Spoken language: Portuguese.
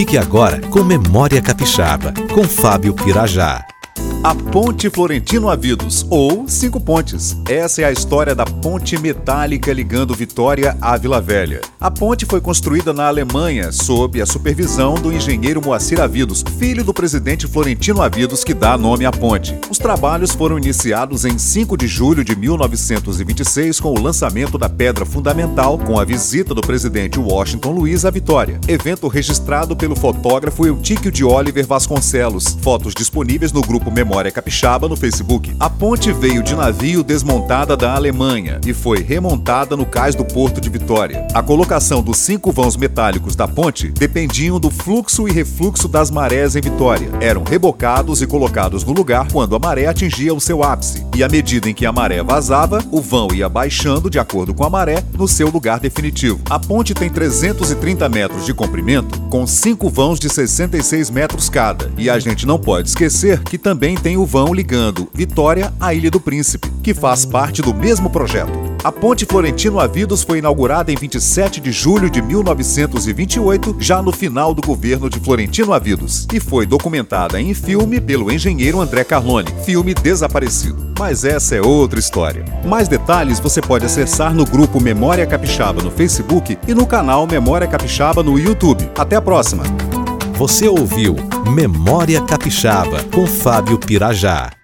Fique agora com Memória Capixaba, com Fábio Pirajá. A Ponte Florentino Avidos, ou Cinco Pontes. Essa é a história da ponte metálica ligando Vitória à Vila Velha. A ponte foi construída na Alemanha sob a supervisão do engenheiro Moacir Avidos, filho do presidente Florentino Avidos, que dá nome à ponte. Os trabalhos foram iniciados em 5 de julho de 1926 com o lançamento da pedra fundamental com a visita do presidente Washington Luiz à Vitória. Evento registrado pelo fotógrafo Eutíquio de Oliver Vasconcelos. Fotos disponíveis no grupo Memória Memória Capixaba no Facebook. A ponte veio de navio desmontada da Alemanha e foi remontada no cais do Porto de Vitória. A colocação dos cinco vãos metálicos da ponte dependiam do fluxo e refluxo das marés em Vitória. Eram rebocados e colocados no lugar quando a maré atingia o seu ápice. E à medida em que a maré vazava, o vão ia baixando de acordo com a maré no seu lugar definitivo. A ponte tem 330 metros de comprimento, com cinco vãos de 66 metros cada. E a gente não pode esquecer que também tem o vão ligando Vitória à Ilha do Príncipe, que faz parte do mesmo projeto. A Ponte Florentino Avidos foi inaugurada em 27 de julho de 1928, já no final do governo de Florentino Avidos, e foi documentada em filme pelo engenheiro André Carlone, filme desaparecido. Mas essa é outra história. Mais detalhes você pode acessar no grupo Memória Capixaba no Facebook e no canal Memória Capixaba no YouTube. Até a próxima! Você ouviu Memória Capixaba com Fábio Pirajá.